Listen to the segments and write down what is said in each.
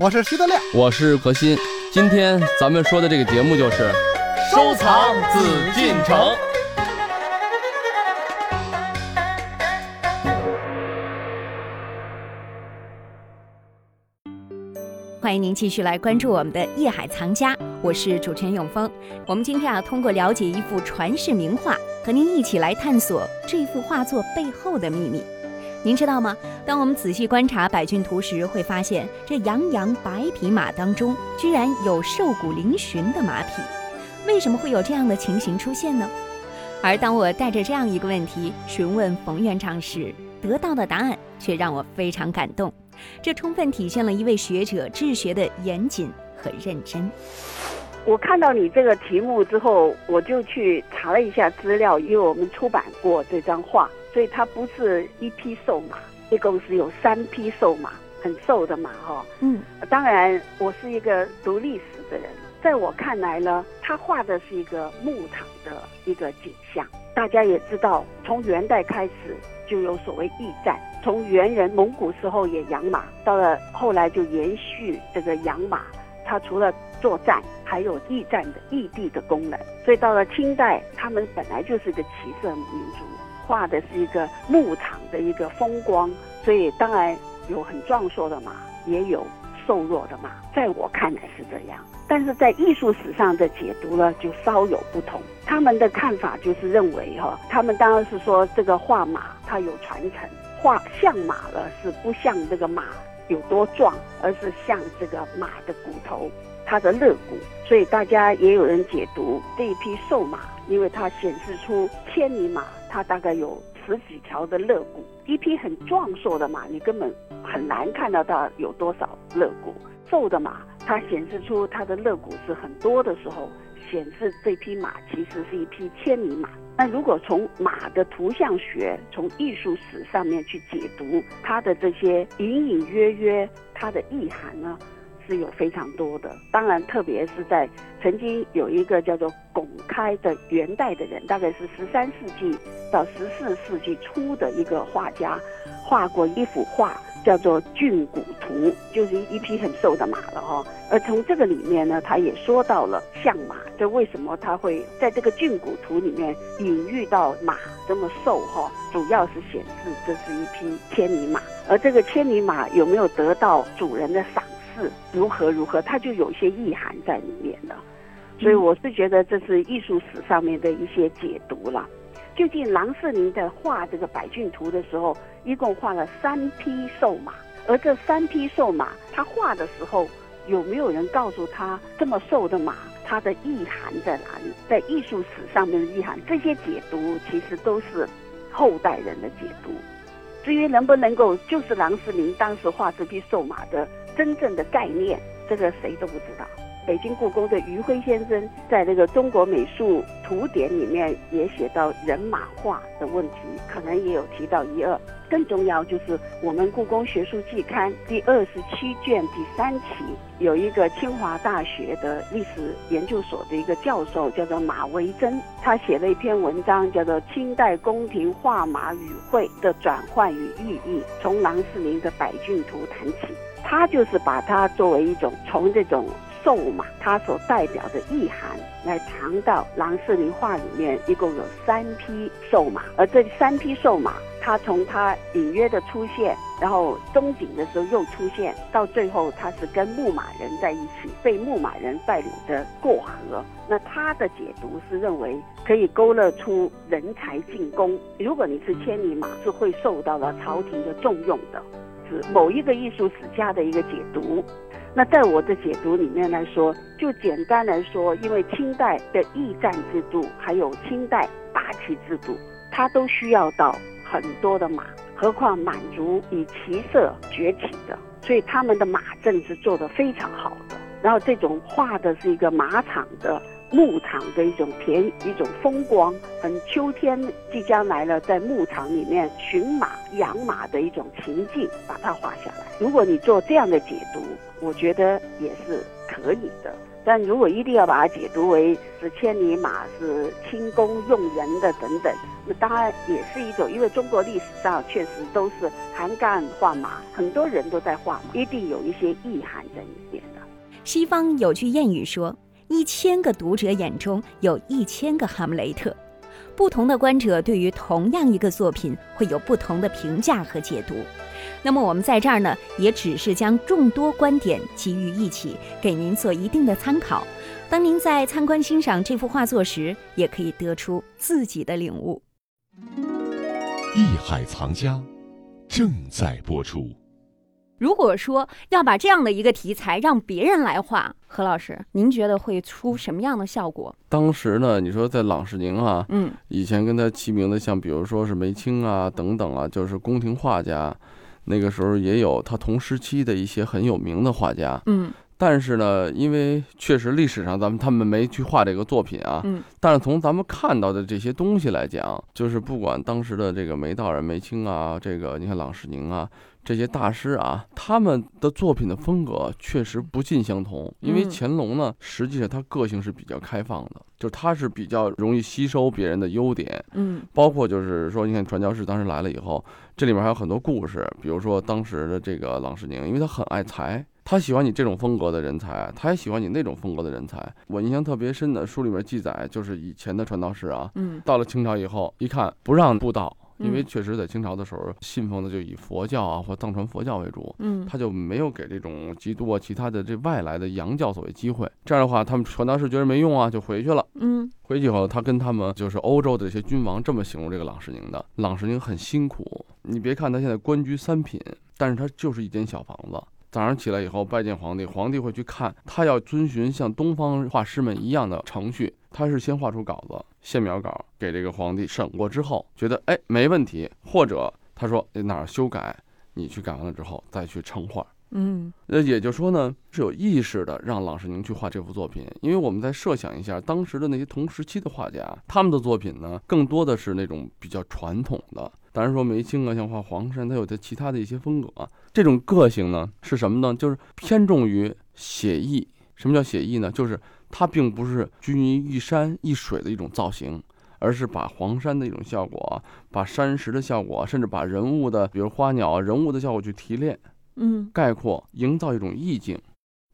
我是徐德亮，我是何鑫。今天咱们说的这个节目就是收藏紫禁城。欢迎您继续来关注我们的《夜海藏家》，我是主持人永峰。我们今天啊，通过了解一幅传世名画，和您一起来探索这幅画作背后的秘密。您知道吗？当我们仔细观察百骏图时，会发现这洋洋白匹马当中，居然有瘦骨嶙峋的马匹。为什么会有这样的情形出现呢？而当我带着这样一个问题询问冯院长时，得到的答案却让我非常感动。这充分体现了一位学者治学的严谨和认真。我看到你这个题目之后，我就去查了一下资料，因为我们出版过这张画。所以它不是一匹瘦马，一共是有三匹瘦马，很瘦的马哈。嗯，当然我是一个读历史的人，在我看来呢，他画的是一个牧场的一个景象。大家也知道，从元代开始就有所谓驿站，从元人蒙古时候也养马，到了后来就延续这个养马，它除了作战，还有驿站的驿地的功能。所以到了清代，他们本来就是一个骑射民族。画的是一个牧场的一个风光，所以当然有很壮硕的马，也有瘦弱的马，在我看来是这样。但是在艺术史上的解读呢，就稍有不同。他们的看法就是认为哈，他们当然是说这个画马它有传承，画像马了是不像这个马有多壮，而是像这个马的骨头，它的肋骨。所以大家也有人解读这一匹瘦马，因为它显示出千里马。它大概有十几条的肋骨，一匹很壮硕的马，你根本很难看到它有多少肋骨。瘦的马，它显示出它的肋骨是很多的时候，显示这匹马其实是一匹千里马。那如果从马的图像学、从艺术史上面去解读它的这些隐隐约约它的意涵呢？是有非常多的，当然，特别是在曾经有一个叫做巩开的元代的人，大概是十三世纪到十四世纪初的一个画家，画过一幅画，叫做《骏骨图》，就是一匹很瘦的马了哈。而从这个里面呢，他也说到了相马，这为什么他会在这个《骏骨图》里面隐喻到马这么瘦哈，主要是显示这是一匹千里马，而这个千里马有没有得到主人的赏？是如何如何，它就有一些意涵在里面了，所以我是觉得这是艺术史上面的一些解读了。究竟郎世宁在画这个百骏图的时候，一共画了三匹瘦马，而这三匹瘦马，他画的时候有没有人告诉他这么瘦的马，它的意涵在哪里？在艺术史上面的意涵，这些解读其实都是后代人的解读。至于能不能够就是郎世宁当时画这匹瘦马的？真正的概念，这个谁都不知道。北京故宫的余辉先生在这个《中国美术图典》里面也写到人马画的问题，可能也有提到一二。更重要就是我们故宫学术季刊第二十七卷第三期有一个清华大学的历史研究所的一个教授叫做马维珍，他写了一篇文章叫做《清代宫廷画马语汇的转换与意义》，从郎世宁的《百骏图》谈起。他就是把它作为一种从这种瘦马，它所代表的意涵来谈到郎世宁画里面一共有三匹瘦马，而这三匹瘦马，它从它隐约的出现，然后中景的时候又出现，到最后它是跟牧马人在一起，被牧马人带领着过河。那他的解读是认为可以勾勒出人才进宫，如果你是千里马，是会受到了朝廷的重用的。是某一个艺术史家的一个解读，那在我的解读里面来说，就简单来说，因为清代的驿站制度，还有清代大旗制度，它都需要到很多的马，何况满族以骑射崛起的，所以他们的马阵是做得非常好的。然后这种画的是一个马场的。牧场的一种田，一种风光，很秋天即将来了，在牧场里面驯马、养马的一种情境，把它画下来。如果你做这样的解读，我觉得也是可以的。但如果一定要把它解读为是千里马、是轻功用人的等等，那当然也是一种，因为中国历史上确实都是韩干画马，很多人都在画马，一定有一些意涵在里面的。西方有句谚语说：“一千个读者眼中有一千个哈姆雷特。”不同的观者对于同样一个作品会有不同的评价和解读。那么我们在这儿呢，也只是将众多观点集于一起，给您做一定的参考。当您在参观欣赏这幅画作时，也可以得出自己的领悟。艺海藏家正在播出。如果说要把这样的一个题材让别人来画，何老师，您觉得会出什么样的效果？当时呢，你说在朗世宁啊，嗯，以前跟他齐名的，像比如说是梅青啊等等啊，就是宫廷画家，那个时候也有他同时期的一些很有名的画家，嗯。但是呢，因为确实历史上咱们他们没去画这个作品啊，嗯，但是从咱们看到的这些东西来讲，就是不管当时的这个梅道人、梅清啊，这个你看郎世宁啊这些大师啊，他们的作品的风格确实不尽相同。因为乾隆呢，实际上他个性是比较开放的，就他是比较容易吸收别人的优点，嗯，包括就是说，你看传教士当时来了以后，这里面还有很多故事，比如说当时的这个郎世宁，因为他很爱才。他喜欢你这种风格的人才，他也喜欢你那种风格的人才。我印象特别深的书里面记载，就是以前的传道士啊，嗯，到了清朝以后，一看不让布道，因为嗯确实在清朝的时候，信奉的就以佛教啊或藏传佛教为主，嗯，他就没有给这种基督啊其他的这外来的洋教所谓机会。这样的话，他们传道士觉得没用啊，就回去了。嗯，回去以后，他跟他们就是欧洲的这些君王这么形容这个朗世宁的：朗世宁很辛苦，你别看他现在官居三品，但是他就是一间小房子。早上起来以后拜见皇帝，皇帝会去看他，要遵循像东方画师们一样的程序。他是先画出稿子，线描稿给这个皇帝审过之后，觉得哎没问题，或者他说哎哪儿修改，你去改完了之后再去成画。嗯，那也就是说呢，是有意识的让郎世宁去画这幅作品，因为我们在设想一下当时的那些同时期的画家，他们的作品呢，更多的是那种比较传统的。当然说梅清啊，像画黄山，他有它其他的一些风格。这种个性呢，是什么呢？就是偏重于写意。什么叫写意呢？就是它并不是拘泥一山一水的一种造型，而是把黄山的一种效果，把山石的效果，甚至把人物的，比如花鸟人物的效果去提炼。嗯，概括，营造一种意境。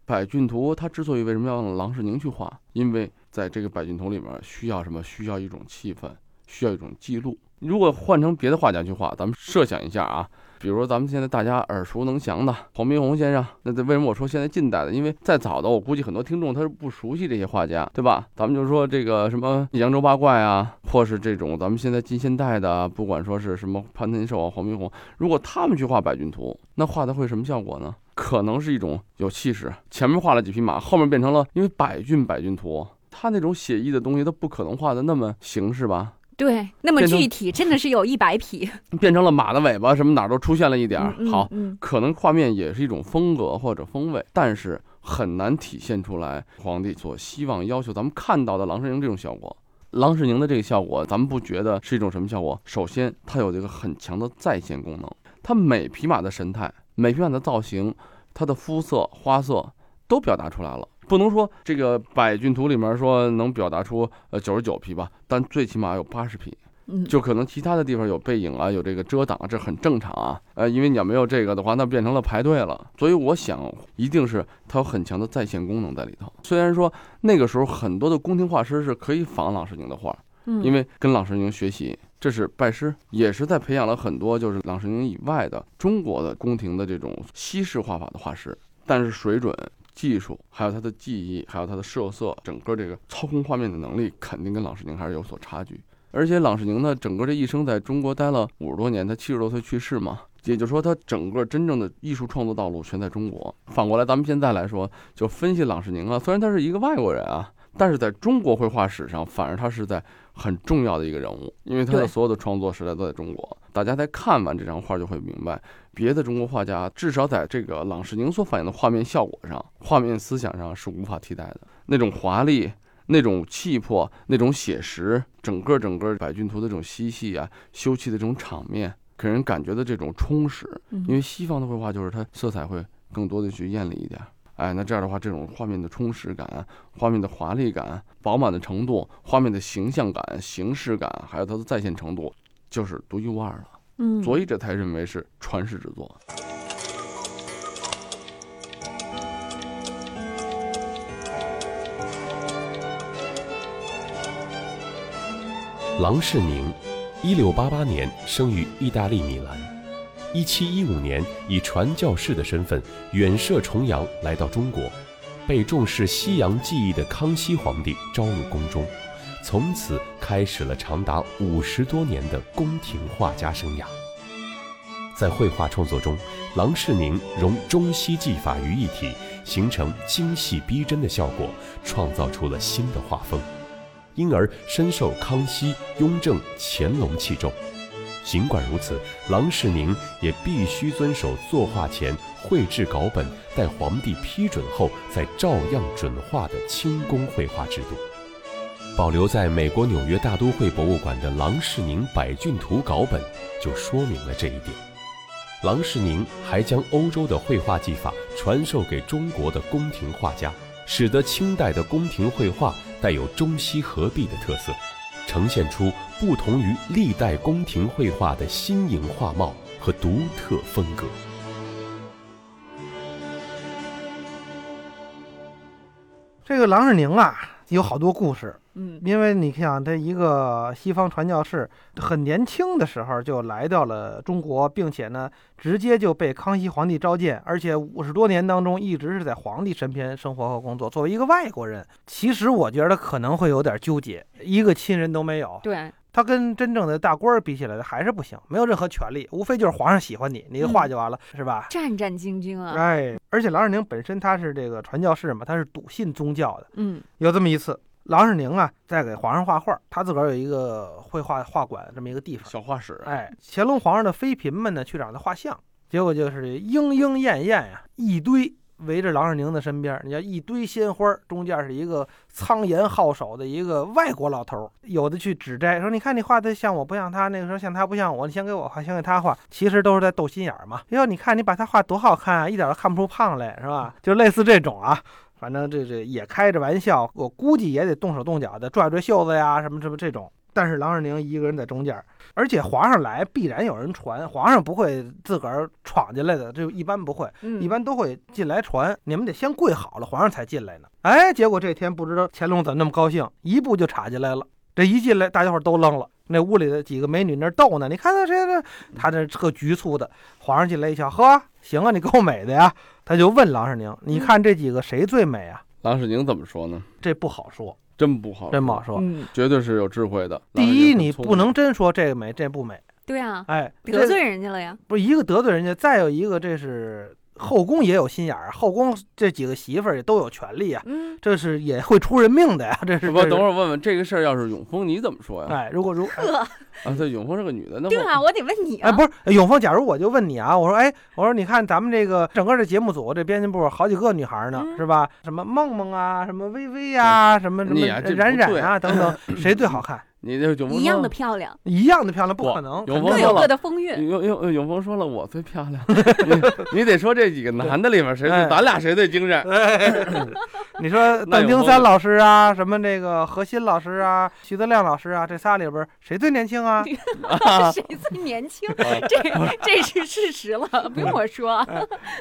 百骏图它之所以为什么要让郎世宁去画，因为在这个百骏图里面需要什么？需要一种气氛，需要一种记录。如果换成别的画家去画，咱们设想一下啊，比如说咱们现在大家耳熟能详的黄宾虹先生，那为什么我说现在近代的？因为再早的，我估计很多听众他是不熟悉这些画家，对吧？咱们就说这个什么扬州八怪啊，或是这种咱们现在近现代的，不管说是什么潘天寿啊、黄宾虹，如果他们去画百骏图，那画的会什么效果呢？可能是一种有气势，前面画了几匹马，后面变成了因为百骏百骏图，他那种写意的东西，他不可能画的那么形式吧？对，那么具体真的是有一百匹。变成了马的尾巴，什么哪儿都出现了一点儿。嗯好，嗯可能画面也是一种风格或者风味，但是很难体现出来皇帝所希望要求咱们看到的郎世宁这种效果。郎世宁的这个效果，咱们不觉得是一种什么效果？首先，它有这个很强的再现功能，它每匹马的神态、每匹马的造型、它的肤色、花色都表达出来了。不能说这个百骏图里面说能表达出呃九十九匹吧，但最起码有八十匹。嗯，就可能其他的地方有背影啊，有这个遮挡，这很正常啊。呃，因为你要没有这个的话，那变成了排队了。所以我想，一定是它有很强的在线功能在里头。虽然说那个时候很多的宫廷画师是可以仿郎世宁的画，嗯因为跟郎世宁学习，这是拜师，也是在培养了很多就是郎世宁以外的中国的宫廷的这种西式画法的画师。但是水准、技术，还有他的技艺，还有他的设色，整个这个操控画面的能力，肯定跟郎世宁还是有所差距。而且郎世宁呢，整个这一生在中国待了五十多年，他七十多岁去世嘛，也就是说他整个真正的艺术创作道路全在中国。反过来，咱们现在来说，就分析郎世宁啊，虽然他是一个外国人啊，但是在中国绘画史上，反而他是在很重要的一个人物，因为他的所有的创作时代都在中国。大家在看完这张画就会明白，别的中国画家至少在这个郎世宁所反映的画面效果上、画面思想上是无法替代的。那种华丽、那种气魄、那种写实，整个整个百骏图的这种嬉戏啊、休憩的这种场面，给人感觉的这种充实。嗯因为西方的绘画就是它色彩会更多的去艳丽一点。哎，那这样的话，这种画面的充实感、画面的华丽感、饱满的程度、画面的形象感、形式感，还有它的再现程度，就是独一无二了。嗯，所以这才认为是传世之作。郎世宁，一六八八年生于意大利米兰，一七一五年以传教士的身份远涉重洋来到中国，被重视西洋技艺的康熙皇帝招入宫中，从此开始了长达五十多年的宫廷画家生涯。在绘画创作中，郎世宁融中西技法于一体，形成精细逼真的效果，创造出了新的画风。因而深受康熙、雍正、乾隆器重。尽管如此，郎世宁也必须遵守作画前绘制稿本，待皇帝批准后再照样准画的清宫绘画制度。保留在美国纽约大都会博物馆的郎世宁百骏图稿本就说明了这一点。郎世宁还将欧洲的绘画技法传授给中国的宫廷画家，使得清代的宫廷绘画。带有中西合璧的特色，呈现出不同于历代宫廷绘画的新颖画貌和独特风格。这个郎世宁啊，有好多故事。嗯，因为你想，他一个西方传教士，很年轻的时候就来到了中国，并且呢，直接就被康熙皇帝召见，而且五十多年当中一直是在皇帝身边生活和工作。作为一个外国人，其实我觉得可能会有点纠结，一个亲人都没有。对，他跟真正的大官儿比起来，还是不行，没有任何权利，无非就是皇上喜欢你，你的话就完了，是吧？战战兢兢啊。哎，而且郎世宁本身他是这个传教士嘛，他是笃信宗教的。嗯，有这么一次。郎世宁啊，在给皇上画画，他自个儿有一个绘画画馆这么一个地方，小画室。哎，乾隆皇上的妃嫔们呢，去找他画像，结果就是莺莺燕燕呀，一堆围着郎世宁的身边，你看一堆鲜花，中间是一个苍颜皓首的一个外国老头，有的去指摘说，你看你画的像我不像他，那个时候像他不像我，你先给我画，先给他画，其实都是在斗心眼嘛。哟，你看你把他画多好看啊，一点都看不出胖来，是吧？就类似这种啊。反正这这也开着玩笑，我估计也得动手动脚的拽拽袖子呀，什么什么这种。但是郎世宁一个人在中间，而且皇上来必然有人传，皇上不会自个儿闯进来的，这一般不会，一般都会进来传。你们得先跪好了，皇上才进来呢。哎，结果这天不知道乾隆怎么那么高兴，一步就插进来了。这一进来，大家伙都愣了。那屋里的几个美女那逗呢，你看他这这，他这特局促的。皇上进来一瞧，呵，行啊，你够美的呀。他就问郎世宁：“你看这几个谁最美啊？”郎世宁怎么说呢？这不好说，真不好，真不好说。嗯，绝对是有智慧的。第一，你不能真说这个美，这不美。对啊，哎，得罪人家了呀。不是一个得罪人家，再有一个这是。后宫也有心眼儿，后宫这几个媳妇儿也都有权利啊，嗯，这是也会出人命的呀，这是。我等会儿问问这个事儿，要是永丰你怎么说呀？哎，如果如呵啊，对，永丰是个女的，那对啊，我得问你啊。哎，不是永丰，假如我就问你啊，我说，哎，我说你看咱们这个整个的节目组这编辑部好几个女孩呢，是吧？什么梦梦啊，什么薇薇呀，什么什么冉冉啊等等，谁最好看？你这永峰一样的漂亮，一样的漂亮，不可能。永峰各有各的风韵。永永永丰说了，我最漂亮。你你得说这几个男的里面谁，咱俩谁最精神？你说邓丁三老师啊，什么这个何欣老师啊，徐德亮老师啊，这仨里边谁最年轻啊？谁最年轻？这这是事实了，不用我说。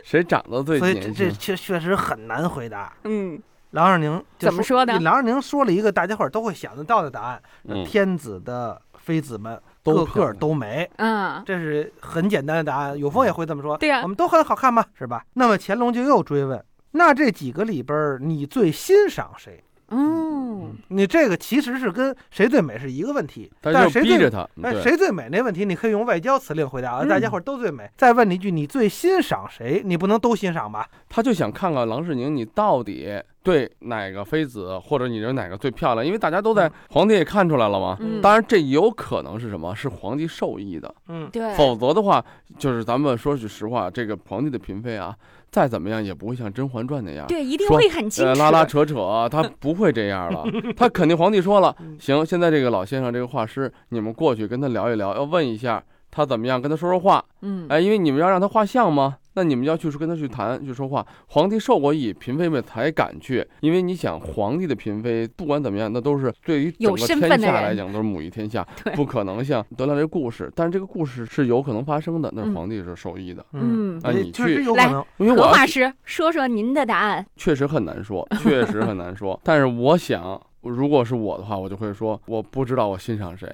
谁长得最年轻？这确确实很难回答。嗯。郎世宁怎么说的？郎世宁说了一个大家伙都会想得到的答案：天子的妃子们个个都美。嗯，这是很简单的答案。有风也会这么说。对呀，我们都很好看嘛，是吧？那么乾隆就又追问：那这几个里边，你最欣赏谁？嗯，你这个其实是跟谁最美是一个问题，但是谁最哎谁最美那问题，你可以用外交辞令回答啊，大家伙都最美。再问你一句，你最欣赏谁？你不能都欣赏吧？他就想看看郎世宁，你到底对哪个妃子，或者你认为哪个最漂亮？因为大家都在，皇帝也看出来了嘛。当然，这有可能是什么？是皇帝授意的。嗯，对。否则的话，就是咱们说句实话，这个皇帝的嫔妃啊。再怎么样也不会像《甄嬛传》那样，对，一定会很矜持，拉拉扯扯，他不会这样了。他肯定皇帝说了，行，现在这个老先生这个画师，你们过去跟他聊一聊，要问一下他怎么样，跟他说说话。嗯，哎，因为你们要让他画像吗？那你们要去跟他去谈去说话。皇帝受过意，嫔妃们才敢去。因为你想，皇帝的嫔妃不管怎么样，那都是对于整有个身份的人天下来讲都是母仪天下，不可能像得了这个故事。但是这个故事是有可能发生的，那嗯皇帝是受益的。嗯，啊，你确实去，来何画师说说您的答案。确实很难说，确实很难说。但是我想，如果是我的话，我就会说，我不知道我欣赏谁，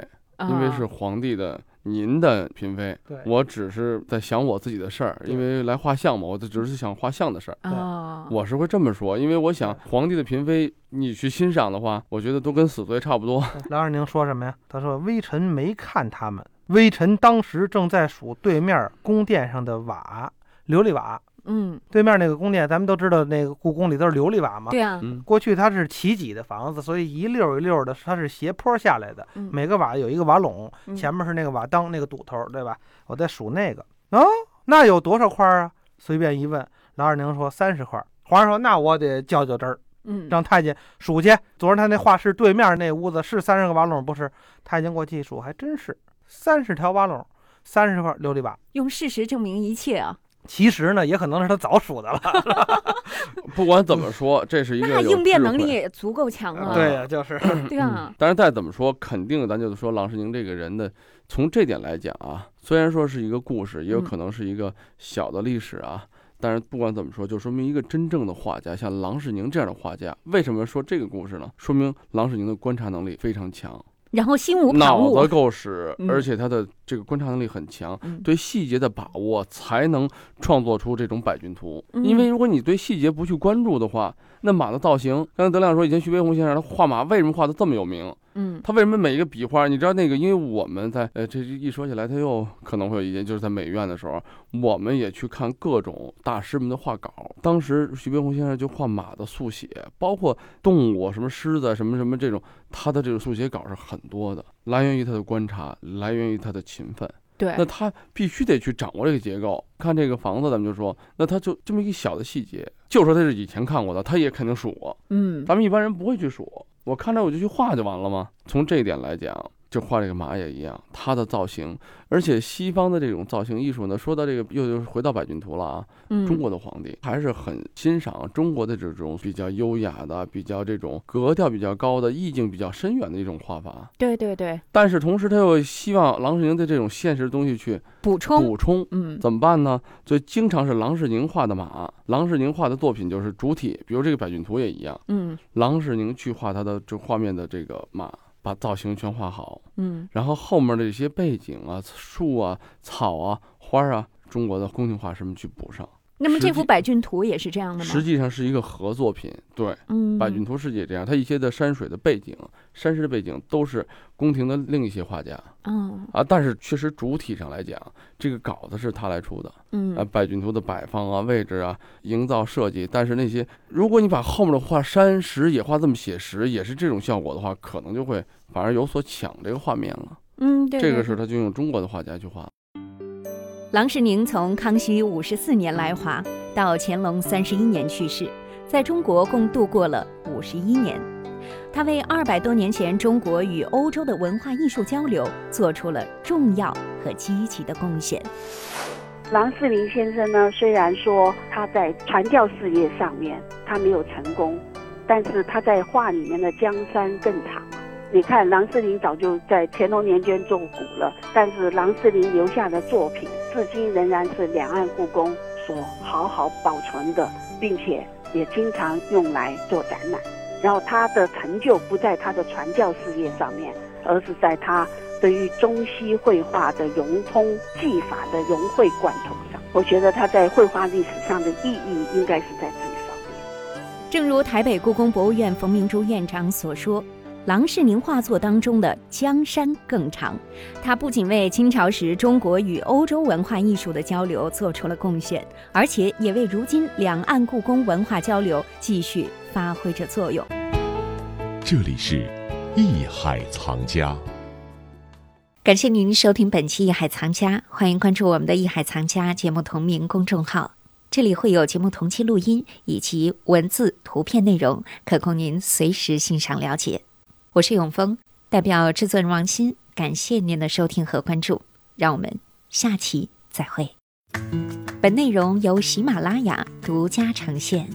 因为啊是皇帝的您的嫔妃，对，我只是在想我自己的事儿，因为来画像嘛，我就只是想画像的事儿。哦，我是会这么说，因为我想皇帝的嫔妃，你去欣赏的话，我觉得都跟死罪差不多。郎二宁说什么呀？他说：“微臣没看他们，微臣当时正在数对面宫殿上的瓦，琉璃瓦。嗯，对面那个宫殿，咱们都知道，那个故宫里都是琉璃瓦嘛。对啊，嗯，过去它是起脊的房子，所以一溜一溜的，它是斜坡下来的。嗯每个瓦有一个瓦垄，嗯前面是那个瓦当，那个堵头，对吧？我在数那个，哦，那有多少块啊？随便一问，老二娘说三十块。皇上说：“那我得较较真儿，嗯，让太监数去。昨儿他那画室对面那屋子是三十个瓦垄不是？太监过去一数，还真是三十条瓦垄，三十块琉璃瓦。用事实证明一切啊。其实呢，也可能是他早数的了。不管怎么说，这是一个那有应变能力也足够强啊。对呀、就是。对啊，但是再怎么说，肯定咱就是说郎世宁这个人的，从这点来讲啊，虽然说是一个故事，也有嗯可能是一个小的历史啊，但是不管怎么说，就说明一个真正的画家，像郎世宁这样的画家，为什么说这个故事呢？说明郎世宁的观察能力非常强，然后心无旁骛脑子。够使，嗯而且他的这个观察能力很强，嗯对细节的把握才能创作出这种百骏图。嗯因为如果你对细节不去关注的话，那马的造型，刚才德亮说，以前徐悲鸿先生他画马为什么画的这么有名？嗯他为什么每一个笔画？你知道那个？因为我们在呃，这一说起来，他又可能会有意见，就是在美院的时候，我们也去看各种大师们的画稿。当时徐悲鸿先生就画马的速写，包括动物，什么狮子，什么什么这种，他的这个速写稿是很多的，来源于他的观察，来源于他的勤奋。对那，他必须得去掌握这个结构。看这个房子，咱们就说，那他就这么一小的细节，就说他是以前看过的，他也肯定数过。嗯咱们一般人不会去数，我看着我就去画就完了吗？从这一点来讲，就画这个马也一样，它的造型，而且西方的这种造型艺术呢，说到这个又又回到百骏图了啊。嗯，中国的皇帝还是很欣赏中国的这种比较优雅的、比较这种格调比较高的、意境比较深远的一种画法。对对对，但是同时，他又希望郎世宁的这种现实的东西去补充，补充。嗯怎么办呢？所以经常是郎世宁画的马，郎世宁画的作品就是主体，比如这个百骏图也一样。嗯郎世宁去画他的这画面的这个马，把造型全画好，嗯然后后面的一些背景啊、树啊、草啊、花啊，中国的宫廷画什么去补上。那么这幅百骏图也是这样的吗实？际上是一个合作品，对，嗯，百骏图是也这样，它一些的山水的背景、山石的背景都是宫廷的另一些画家嗯啊，但是确实主体上来讲，这个稿子是他来出的。啊，嗯百骏图的摆放啊、位置啊、营造设计，但是那些如果你把后面的画山石也画这么写实，也是这种效果的话，可能就会反而有所抢这个画面了。嗯，对，这个对是他就用中国的画家去画。郎世宁从康熙五十四年来华到乾隆三十一年去世，在中国共度过了五十一年。他为二百多年前中国与欧洲的文化艺术交流做出了重要和积极的贡献。郎世宁先生呢，虽然说他在传教事业上面他没有成功，但是他在画里面的江山更长。你看，郎世宁早就在乾隆年间作古了，但是郎世宁留下的作品，至今仍然是两岸故宫所好好保存的，并且也经常用来做展览。然后他的成就不在他的传教事业上面，而是在他对于中西绘画的融通、技法的融会贯通上。我觉得他在绘画历史上的意义应该是在这一方面。正如台北故宫博物院冯明珠院长所说，郎世宁画作当中的江山更长，他不仅为清朝时中国与欧洲文化艺术的交流做出了贡献，而且也为如今两岸故宫文化交流继续发挥着作用。这里是艺海藏家。感谢您收听本期《艺海藏家》，欢迎关注我们的《艺海藏家》节目同名公众号，这里会有节目同期录音以及文字、图片内容，可供您随时欣赏了解。我是永峰代表制作人王鑫感谢您的收听和关注让我们下期再会。本内容由喜马拉雅独家呈现。